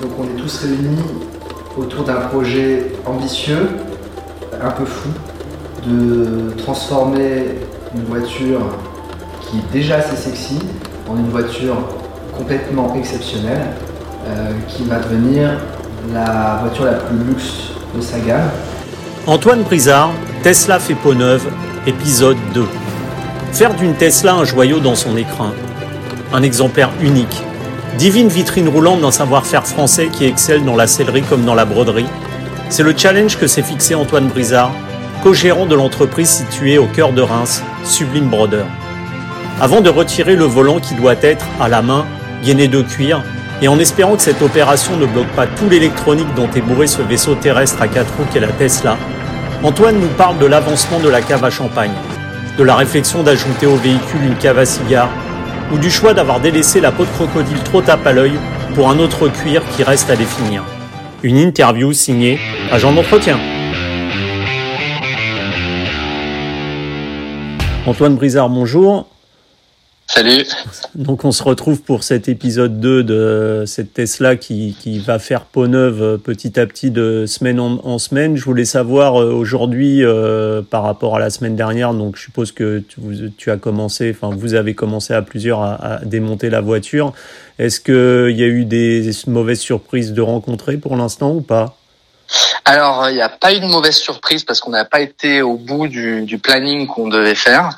Donc on est tous réunis autour d'un projet ambitieux, un peu fou, de transformer une voiture qui est déjà assez sexy en une voiture complètement exceptionnelle euh, qui va devenir la voiture la plus luxe de sa gamme. Antoine Brizard, Tesla fait peau neuve, épisode 2. Faire d'une Tesla un joyau dans son écrin. Un exemplaire unique. Divine vitrine roulante d'un savoir-faire français qui excelle dans la sellerie comme dans la broderie. C'est le challenge que s'est fixé Antoine Brizard, co-gérant de l'entreprise située au cœur de Reims, Sublime Broder. Avant de retirer le volant qui doit être, à la main, gainé de cuir, et en espérant que cette opération ne bloque pas tout l'électronique dont est bourré ce vaisseau terrestre à quatre roues qu'est la Tesla, Antoine nous parle de l'avancement de la cave à champagne, de la réflexion d'ajouter au véhicule une cave à cigare, ou du choix d'avoir délaissé la peau de crocodile trop tape à l'œil pour un autre cuir qui reste à définir. Une interview signée Agent d'entretien. Antoine Brizard, bonjour. Salut. Donc on se retrouve pour cet épisode 2 de cette Tesla qui, qui va faire peau neuve euh, petit à petit de semaine en, semaine. Je voulais savoir euh, aujourd'hui euh, par rapport à la semaine dernière, donc je suppose que tu, tu as commencé, enfin vous avez commencé à plusieurs à, à démonter la voiture. Est-ce qu'il y a eu des mauvaises surprises de rencontrer pour l'instant ou pas? Alors, il n'y a pas eu de mauvaise surprise parce qu'on n'a pas été au bout du, planning qu'on devait faire,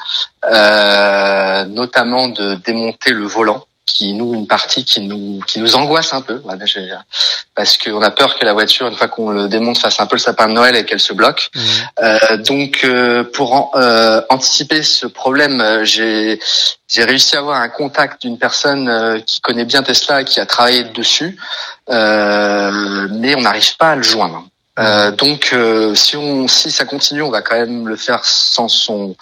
euh, notamment de démonter le volant qui nous une partie qui nous qui nous angoisse un peu. Parce qu'on a peur que la voiture une fois qu'on le démonte fasse un peu le sapin de Noël et qu'elle se bloque. Mmh. euh, donc euh, pour euh, anticiper ce problème euh, j'ai j'ai réussi à avoir un contact d'une personne euh, qui connaît bien Tesla et qui a travaillé dessus. Mais on n'arrive pas à le joindre euh, donc, euh, si on, si ça continue, on va quand même le faire sans son,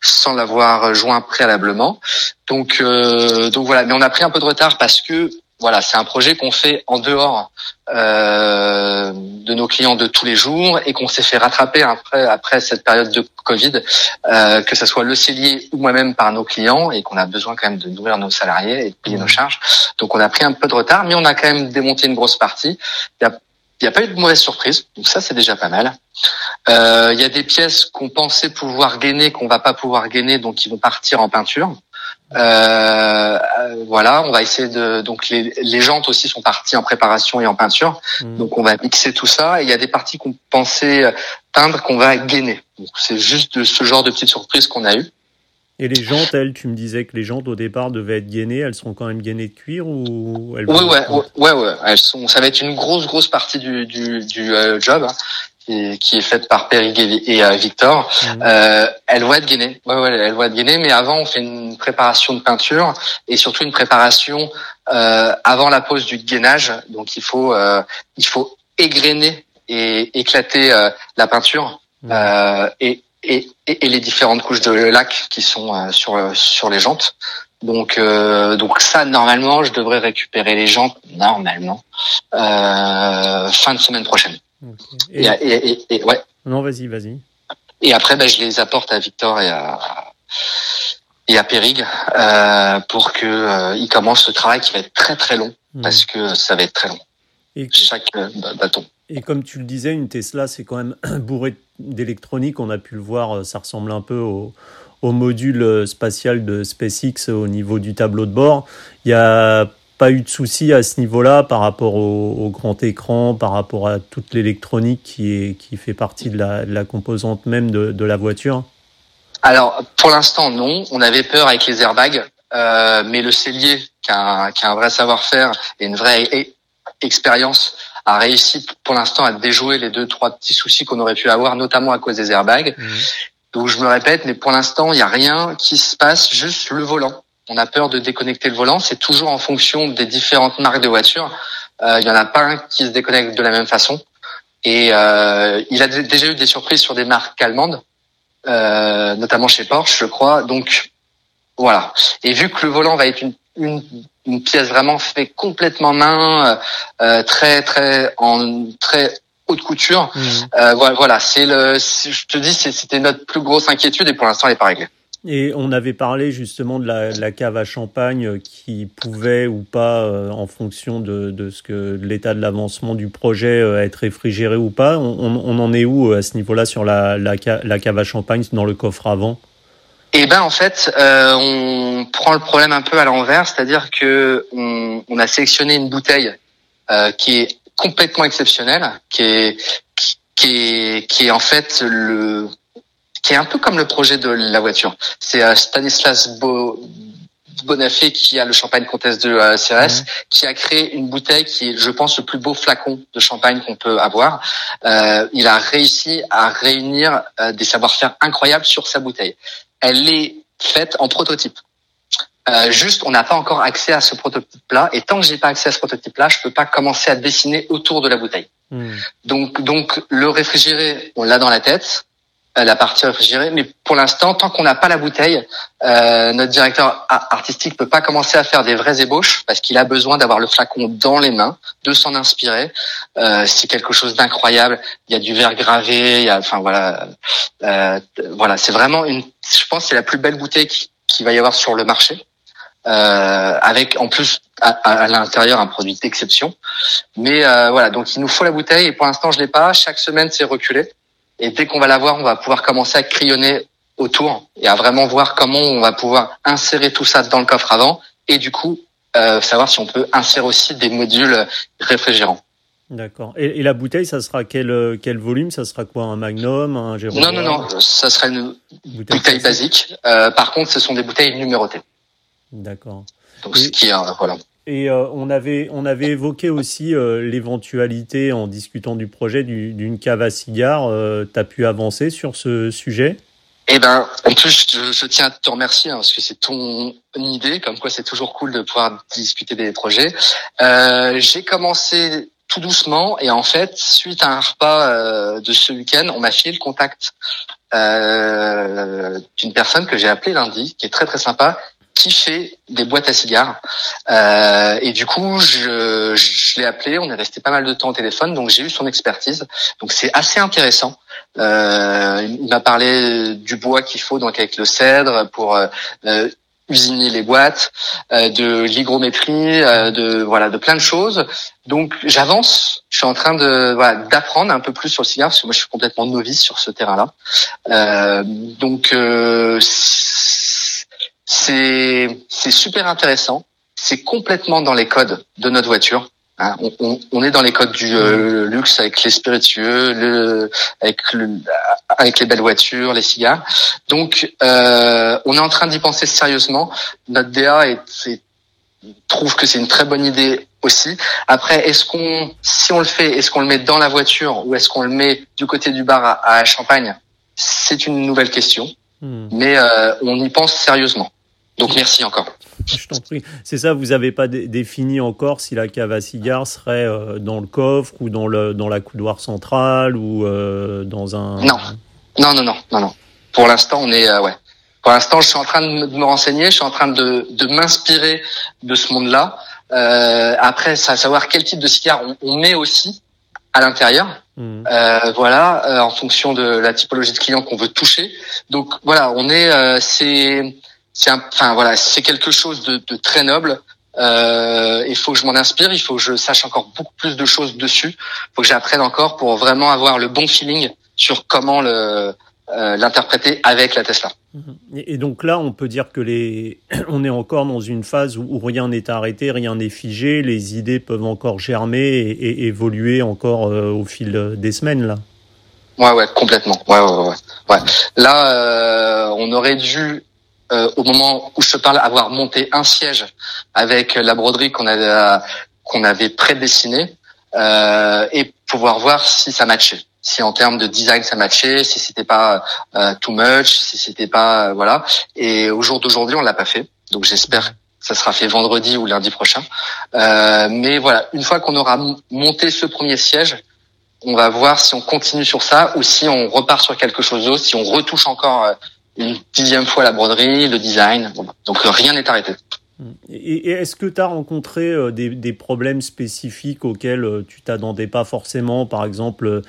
sans l'avoir joint préalablement. Donc, euh, donc voilà. Mais on a pris un peu de retard parce que voilà, c'est un projet qu'on fait en dehors euh, de nos clients de tous les jours et qu'on s'est fait rattraper après après cette période de Covid, euh, que ce soit le cellier ou moi-même par nos clients et qu'on a besoin quand même de nourrir nos salariés et de payer nos charges. Donc on a pris un peu de retard, mais on a quand même démonté une grosse partie. Il y a il n'y a pas eu de mauvaise surprise, donc ça c'est déjà pas mal. Euh, il y a des pièces qu'on pensait pouvoir gainer, qu'on va pas pouvoir gainer, donc qui vont partir en peinture. Euh, voilà, on va essayer de. Donc les, les, jantes aussi sont parties en préparation et en peinture. Mmh. Donc on va mixer tout ça. Et il y a des parties qu'on pensait peindre qu'on va gainer. Donc c'est juste de ce genre de petites surprises qu'on a eu. Et les jantes, elles, tu me disais que les jantes au départ devaient être gainées, elles sont quand même gainées de cuir ou elles Oui, ouais, ouais, ouais, elles sont. Ça va être une grosse, grosse partie du du, du euh, job. Hein, qui, qui, est faite par Périg et, euh, Victor. Mmh. Euh, elles vont être gainées. Ouais, ouais, elles vont être gainées. Mais avant, on fait une préparation de peinture et surtout une préparation euh, avant la pose du gainage. Donc il faut euh, il faut égrener et éclater la peinture. Mmh. et et, et, les différentes couches de lac qui sont euh, sur sur les jantes. Donc euh, donc ça normalement je devrais récupérer les jantes normalement euh, fin de semaine prochaine. Okay. Et, et, ouais. Non vas-y vas-y. Et après ben, je les apporte à Victor et à et à Périg euh, pour que euh, ils commencent ce travail qui va être très très long mmh. parce que ça va être très long. Et chaque euh, bâton. Et comme tu le disais, une Tesla, c'est quand même bourré d'électronique. On a pu le voir, euh, ça ressemble un peu au, module euh, spatial de SpaceX au niveau du tableau de bord. Il n'y a pas eu de souci à ce niveau-là par rapport au, grand écran, par rapport à toute l'électronique qui, fait partie de la, composante même de, la voiture Alors, pour l'instant, non. On avait peur avec les airbags, euh, mais le cellier, qui a un, qui a un vrai savoir-faire et une vraie expérience, a réussi pour l'instant à déjouer les deux trois petits soucis qu'on aurait pu avoir, notamment à cause des airbags. Mmh. Donc je me répète, mais pour l'instant il n'y a rien qui se passe, juste le volant. On a peur de déconnecter le volant. C'est toujours en fonction des différentes marques de voitures. Euh, il y en a pas un qui se déconnecte de la même façon. Et euh, il a déjà eu des surprises sur des marques allemandes, euh, notamment chez Porsche, je crois. Donc voilà. Et vu que le volant va être une une, une pièce vraiment faite complètement main, euh, euh, très très en très haute couture. Mmh. Euh, voilà, c'est le. Je te dis, c'était notre plus grosse inquiétude et pour l'instant, elle n'est pas réglée. Et on avait parlé justement de la, cave à champagne qui pouvait ou pas, en fonction de, ce que l'état de l'avancement du projet, être réfrigéré ou pas. On, en est où à ce niveau-là sur la, la, cave à champagne dans le coffre avant? Eh ben en fait, on prend le problème un peu à l'envers, c'est-à-dire que on, a sélectionné une bouteille qui est complètement exceptionnelle, qui est qui est qui est en fait le qui est un peu comme le projet de la voiture. C'est euh, Stanislas Bonafé qui a le champagne Comtesse de euh, CRS, mhm. qui a créé une bouteille qui est, je pense, le plus beau flacon de champagne qu'on peut avoir. Euh, il a réussi à réunir euh, des savoir-faire incroyables sur sa bouteille. Elle est faite en prototype. Euh, juste, on n'a pas encore accès à ce prototype-là, et tant que j'ai pas accès à ce prototype-là, je peux pas commencer à dessiner autour de la bouteille. Hmm. Donc, donc le réfrigéré, on l'a dans la tête. Euh, la partie réfrigérée. Mais pour l'instant, tant qu'on n'a pas la bouteille, euh, notre directeur artistique peut pas commencer à faire des vraies ébauches parce qu'il a besoin d'avoir le flacon dans les mains, de s'en inspirer. Euh, c'est quelque chose d'incroyable. Il y a du verre gravé. Il y a, enfin voilà, euh, voilà, c'est vraiment une. Je pense c'est la plus belle bouteille qui, qui, va y avoir sur le marché. Euh, avec en plus à, à l'intérieur un produit d'exception. Mais euh, voilà, donc il nous faut la bouteille et pour l'instant je l'ai pas. Chaque semaine c'est reculé. Et dès qu'on va l'avoir, on va pouvoir commencer à crayonner autour et à vraiment voir comment on va pouvoir insérer tout ça dans le coffre avant et du coup euh, savoir si on peut insérer aussi des modules réfrigérants. D'accord. Et, la bouteille, ça sera quel, quel volume? Ça sera quoi? Un magnum Un Non, non, non. Ça sera une bouteille, basique. Euh, par contre, ce sont des bouteilles numérotées. D'accord. Donc, ce qui est, voilà. Et euh, on, avait, on avait évoqué aussi euh, l'éventualité, en discutant du projet, d'une cave à cigares. Euh, pu avancer sur ce sujet? Eh ben, en plus, je, tiens à te remercier hein, parce que c'est ton idée, comme quoi c'est toujours cool de pouvoir discuter des projets. J'ai commencé tout doucement et en fait, suite à un repas de ce week-end, on m'a filé le contact d'une personne que j'ai appelée lundi, qui est très très sympa fait des boîtes à cigares. Euh, et du coup, je, je l'ai appelé, on est resté pas mal de temps au téléphone, donc j'ai eu son expertise. Donc c'est assez intéressant. Euh, il m'a parlé du bois qu'il faut donc avec le cèdre pour euh, euh usiner les boîtes, euh, de l'hygrométrie, euh, de voilà, de plein de choses. Donc j'avance, je suis en train de voilà, d'apprendre un peu plus sur le cigare parce que moi je suis complètement novice sur ce terrain-là. donc c'est c'est super intéressant. C'est complètement dans les codes de notre voiture. Hein. on, on, est dans les codes du euh, luxe avec les spiritueux, le, avec, le, avec les belles voitures, les cigares. Donc, euh, on est en train d'y penser sérieusement. Notre DA est, trouve que c'est une très bonne idée aussi. Après, est-ce qu'on, si on le fait, est-ce qu'on le met dans la voiture ou est-ce qu'on le met du côté du bar à, à Champagne? C'est une nouvelle question, hmm. mais euh, on y pense sérieusement. Donc merci encore. Je t'en prie. C'est ça, vous n'avez pas défini encore si la cave à cigares serait euh, dans le coffre ou dans, le, dans la couloir centrale ou euh, dans un... Non, non, non, non, non, non. Pour l'instant, on est... Euh, ouais. Pour l'instant, je suis en train de me, renseigner, je suis en train de, de m'inspirer de ce monde-là. après, ça savoir quel type de cigare on, met aussi à l'intérieur. Mmh. voilà, en fonction de la typologie de client qu'on veut toucher. Donc voilà, on est... c'est c'est enfin voilà, c'est quelque chose de, de très noble. Euh, il faut que je m'en inspire, il faut que je sache encore beaucoup plus de choses dessus. Il faut que j'apprenne encore pour vraiment avoir le bon feeling sur comment le euh, l'interpréter avec la Tesla. Et donc là, on peut dire que les, on est encore dans une phase où rien n'est arrêté, rien n'est figé, les idées peuvent encore germer et, évoluer encore euh, au fil des semaines là. Ouais, ouais, complètement. Ouais, ouais, ouais. ouais. Là, euh, on aurait dû euh, au moment où je te parle, avoir monté un siège avec la broderie qu'on avait qu'on avait prédessiné euh, et pouvoir voir si ça matchait, si en termes de design ça matchait, si c'était pas euh, too much, si c'était pas euh, voilà. Et au jour d'aujourd'hui, on l'a pas fait, donc j'espère que ça sera fait vendredi ou lundi prochain. Euh, mais voilà, une fois qu'on aura monté ce premier siège, on va voir si on continue sur ça ou si on repart sur quelque chose d'autre, si on retouche encore une dixième fois la broderie, le design. Donc rien n'est arrêté. Et est-ce que tu as rencontré euh, des, des, problèmes spécifiques auxquels euh, tu t'attendais pas forcément Par exemple, euh,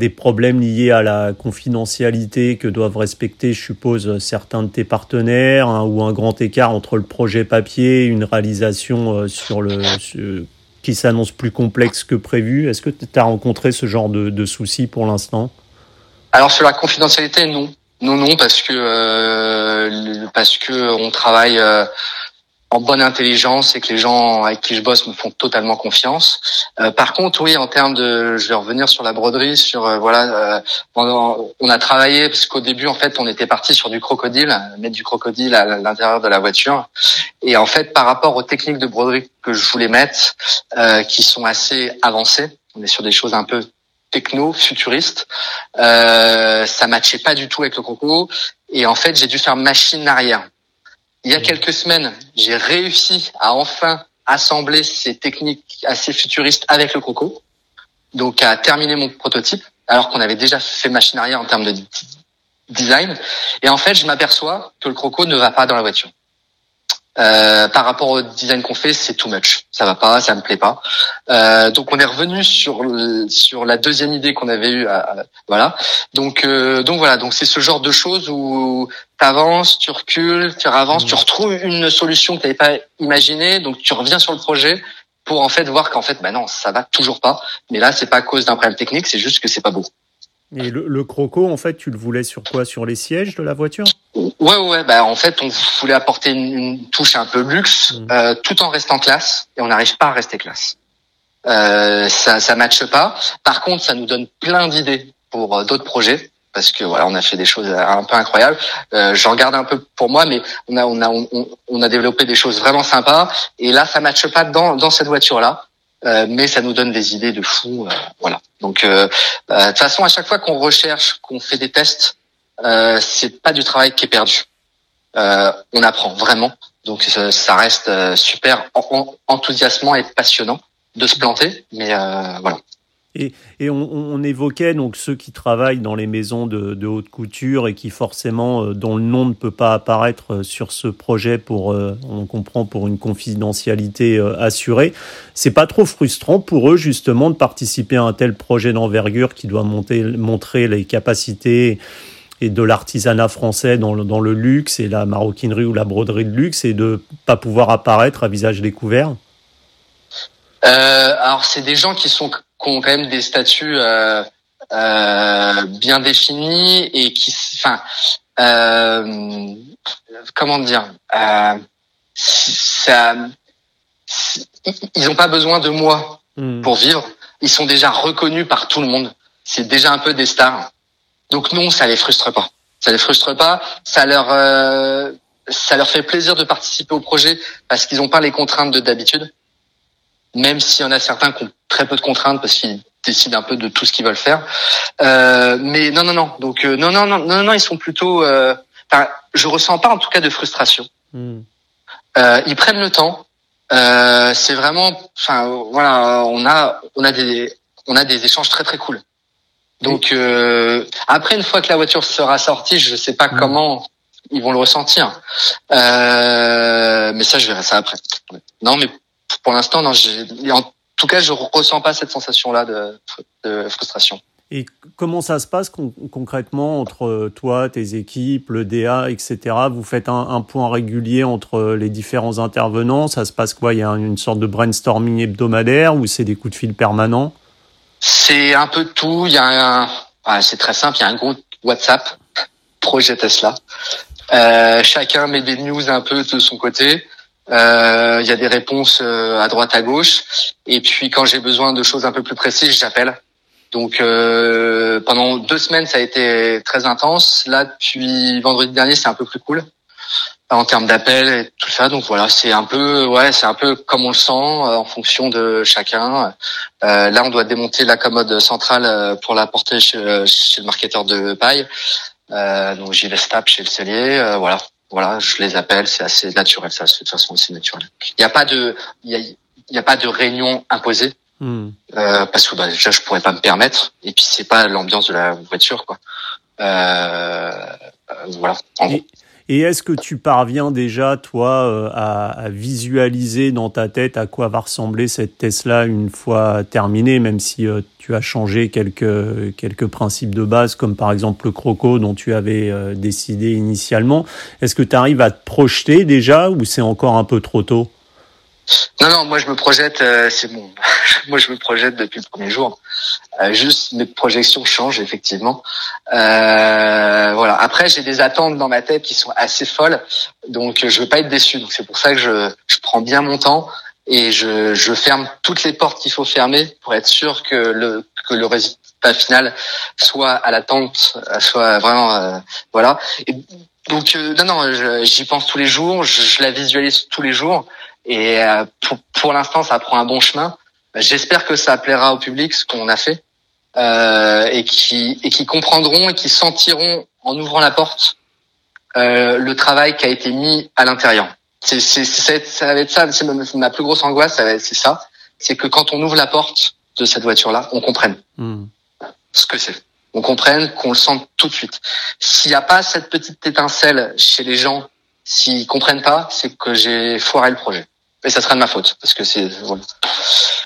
des problèmes liés à la confidentialité que doivent respecter, je suppose, certains de tes partenaires, hein, ou un grand écart entre le projet papier une réalisation euh, sur le qui s'annonce plus complexe que prévu? Est-ce que tu as rencontré ce genre de, de soucis pour l'instant? Alors sur la confidentialité, non. Non, non, parce que euh, parce que on travaille euh, en bonne intelligence et que les gens avec qui je bosse me font totalement confiance. Euh, par contre, oui, en termes de, je vais revenir sur la broderie, sur euh, voilà, euh, on a travaillé parce qu'au début, en fait, on était parti sur du crocodile, mettre du crocodile à l'intérieur de la voiture, et en fait, par rapport aux techniques de broderie que je voulais mettre, qui sont assez avancées, on est sur des choses un peu techno, futuristes, ça matchait pas du tout avec le croco, et en fait, j'ai dû faire machine arrière il y a quelques semaines, j'ai réussi à enfin assembler ces techniques assez futuristes avec le Croco, donc à terminer mon prototype, alors qu'on avait déjà fait machine arrière en termes de design. Et en fait, je m'aperçois que le Croco ne va pas dans la voiture. Euh, par rapport au design qu'on fait, c'est too much. Ça va pas, ça me plaît pas. Euh, donc on est revenu sur sur la deuxième idée qu'on avait eue. voilà. Donc euh, donc voilà. Donc c'est ce genre de choses où tu avances, tu recules, tu avances, tu mmh. retrouves une solution que tu n'avais pas imaginée. Donc tu reviens sur le projet pour en fait voir qu'en fait, bah non, ça va toujours pas. Mais là, c'est pas à cause d'un problème technique, c'est juste que c'est pas beau. Et le, croco, en fait, tu le voulais sur quoi? Sur les sièges de la voiture? Ouais, ouais. Bah, en fait, on voulait apporter une, touche un peu luxe, mmh. euh, tout en restant classe, et on n'arrive pas à rester classe. Euh, ça, ça matche pas. Par contre, ça nous donne plein d'idées pour euh, d'autres projets parce que voilà, on a fait des choses un peu incroyables. Euh, J'en garde un peu pour moi, mais on a on a on, on, a développé des choses vraiment sympas. Et là, ça matche pas dans dans cette voiture là. Euh, mais ça nous donne des idées de fou. Euh, voilà. Donc, euh, de toute façon, à chaque fois qu'on recherche, qu'on fait des tests, c'est pas du travail qui est perdu. on apprend vraiment. Donc, ça, reste super enthousiasmant et passionnant de se planter. Mais voilà. Et, et on, on, évoquait donc ceux qui travaillent dans les maisons de, de haute couture et qui forcément, euh, dont le nom ne peut pas apparaître euh, sur ce projet pour, euh, on comprend, pour une confidentialité assurée. C'est pas trop frustrant pour eux justement de participer à un tel projet d'envergure qui doit monter, montrer les capacités et de l'artisanat français dans le, dans le luxe et la maroquinerie ou la broderie de luxe et de pas pouvoir apparaître à visage découvert? Euh, alors c'est des gens qui sont qui ont quand même des statuts euh, euh, bien définis et qui, enfin, euh, comment dire, euh, ça, ils n'ont pas besoin de moi hmm. pour vivre. Ils sont déjà reconnus par tout le monde. C'est déjà un peu des stars. Donc non, ça les frustre pas. Ça les frustre pas. Ça leur, euh, ça leur fait plaisir de participer au projet parce qu'ils n'ont pas les contraintes de d'habitude même s'il y en a certains qui ont très peu de contraintes parce qu'ils décident un peu de tout ce qu'ils veulent faire. Euh, mais non, non, non. Donc euh, non, non, non, non, non, ils sont plutôt. Euh, enfin, je ressens pas en tout cas de frustration. Euh, ils prennent le temps. Euh, c'est vraiment. Enfin, voilà, on a, on a des, on a des échanges très très cool. Donc euh, après, une fois que la voiture sera sortie, je sais pas hmm. comment ils vont le ressentir. mais ça, je verrai ça après. Non, mais pour l'instant, non. En tout cas, je ressens pas cette sensation-là de, frustration. Et comment ça se passe concrètement entre toi, tes équipes, le DA, etc. Vous faites un, point régulier entre les différents intervenants. Ça se passe quoi? Il y a une sorte de brainstorming hebdomadaire ou c'est des coups de fil permanents? C'est un peu tout. Il y a un, c'est très simple. Il y a un groupe WhatsApp projet Tesla. Euh, chacun met des news un peu de son côté. Euh, il y a des réponses euh, à droite, à gauche. Et puis quand j'ai besoin de choses un peu plus précises, j'appelle. Donc euh, pendant deux semaines, ça a été très intense. Là, depuis vendredi dernier, c'est un peu plus cool en termes d'appels et tout ça. Donc voilà, c'est un peu, ouais, c'est un peu comme on le sent en fonction de chacun. Euh, là, on doit démonter la commode centrale pour la porter chez, chez le marketeur de paille. Euh, donc j'y vais stap chez le cellier. voilà, voilà, je les appelle, c'est assez naturel, ça, de toute façon, c'est naturel. Il n'y a pas de, il y a, pas de réunion imposée. Hmm. Euh, parce que bah, déjà je pourrais pas me permettre et puis c'est pas l'ambiance de la voiture quoi. Euh, euh voilà. Et, Et est-ce que tu parviens déjà, toi, euh, à, visualiser dans ta tête à quoi va ressembler cette Tesla une fois terminée, même si euh, tu as changé quelques, quelques principes de base, comme par exemple le croco dont tu avais euh, décidé initialement. Est-ce que tu arrives à te projeter déjà ou c'est encore un peu trop tôt? Non, non, moi je me projette, c'est bon. moi je me projette depuis le premier jour. juste mes projections changent effectivement. Euh, voilà. Après j'ai des attentes dans ma tête qui sont assez folles, donc je veux pas être déçu. Donc c'est pour ça que je, je prends bien mon temps et je, je ferme toutes les portes qu'il faut fermer pour être sûr que le que le résultat final soit à l'attente, soit vraiment euh, voilà. Et donc euh, non non, j'y pense tous les jours, je, je, la visualise tous les jours et euh, pour, pour l'instant ça prend un bon chemin. J'espère que ça plaira au public ce qu'on a fait euh, et qui et qui comprendront et qui sentiront en ouvrant la porte euh, le travail qui a été mis à l'intérieur. C'est c'est ça va être ça, c'est ma, plus grosse angoisse, c'est ça, c'est que quand on ouvre la porte de cette voiture là, on comprenne hmm. ce que c'est. On comprenne, qu'on le sente tout de suite. S'il n'y a pas cette petite étincelle chez les gens, s'ils comprennent pas, c'est que j'ai foiré le projet. Et ça sera de ma faute parce que c'est voilà.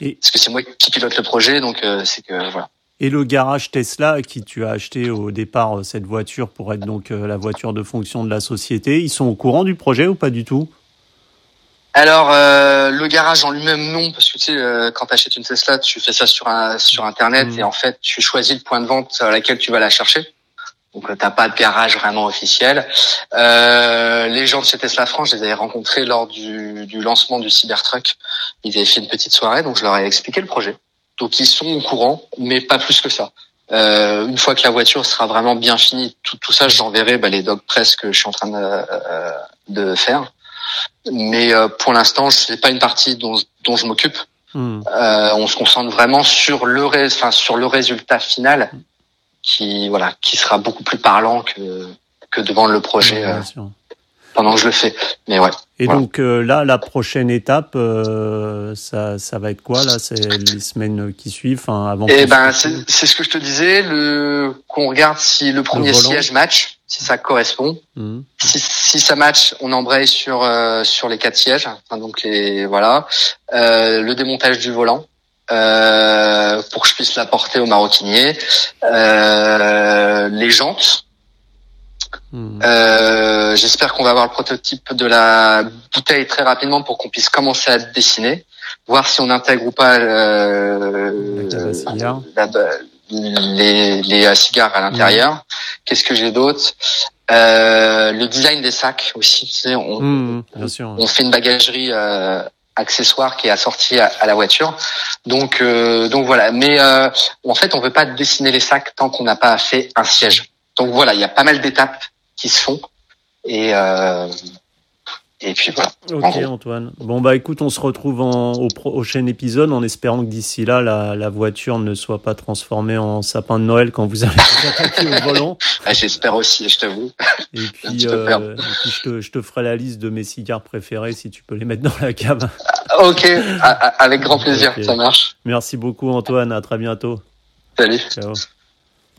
parce que c'est moi qui pilote le projet, donc euh, c'est que voilà. Et le garage Tesla, qui tu as acheté au départ euh, cette voiture pour être donc euh, la voiture de fonction de la société, ils sont au courant du projet ou pas du tout? Alors euh, le garage en lui-même non parce que tu sais quand tu achètes une Tesla tu fais ça sur un sur internet mmh. et en fait tu choisis le point de vente à laquelle tu vas la chercher donc t'as pas de garage vraiment officiel. Euh, les gens de chez Tesla France, je les avais rencontrés lors du, du lancement du Cybertruck. Ils avaient fait une petite soirée, donc je leur ai expliqué le projet. Donc ils sont au courant, mais pas plus que ça. Euh, une fois que la voiture sera vraiment bien finie, tout, tout ça, j'enverrai bah, les docs presse que je suis en train de, euh, de faire. Mais euh, pour l'instant, c'est pas une partie dont, dont je m'occupe. Hmm. Euh, on se concentre vraiment sur le, sur le résultat final, qui voilà, qui sera beaucoup plus parlant que que devant le projet pendant que je le fais. Mais ouais. Et donc euh, là, la prochaine étape, euh, ça, ça va être quoi là? C'est les semaines qui suivent, enfin avant. Eh ben, c'est ce que je te disais, le qu'on regarde si le premier siège match, si ça correspond. Mmh. Si, si ça match, on embraye sur euh, sur les quatre sièges, enfin, donc les voilà, euh, le démontage du volant. Euh, pour que je puisse la porter au maroquinier, les jantes, Hmm. Euh, J'espère qu'on va avoir le prototype de la bouteille très rapidement pour qu'on puisse commencer à dessiner, voir si on intègre ou pas euh, les, les cigares à l'intérieur. Hmm. Qu'est-ce que j'ai d'autre? Euh, Le design des sacs aussi. Tu sais, on, hmm, on fait une bagagerie euh, accessoire qui est assortie à, à la voiture. Donc, euh, donc voilà. Mais euh, en fait, on veut pas dessiner les sacs tant qu'on n'a pas fait un siège. Donc voilà, il y a pas mal d'étapes qui se font. Et, euh, et puis voilà. Ok Antoine. Bon bah écoute, on se retrouve en, au prochain épisode en espérant que d'ici là, la, la, voiture ne soit pas transformée en sapin de Noël quand vous allez vous attaquer au volant. Ah, j'espère aussi, je t'avoue. Et puis, euh, je, te, je, te, ferai la liste de mes cigares préférés si tu peux les mettre dans la cave. Ah, ok, avec grand plaisir, ça marche. Merci beaucoup Antoine, à très bientôt. Salut. Ciao.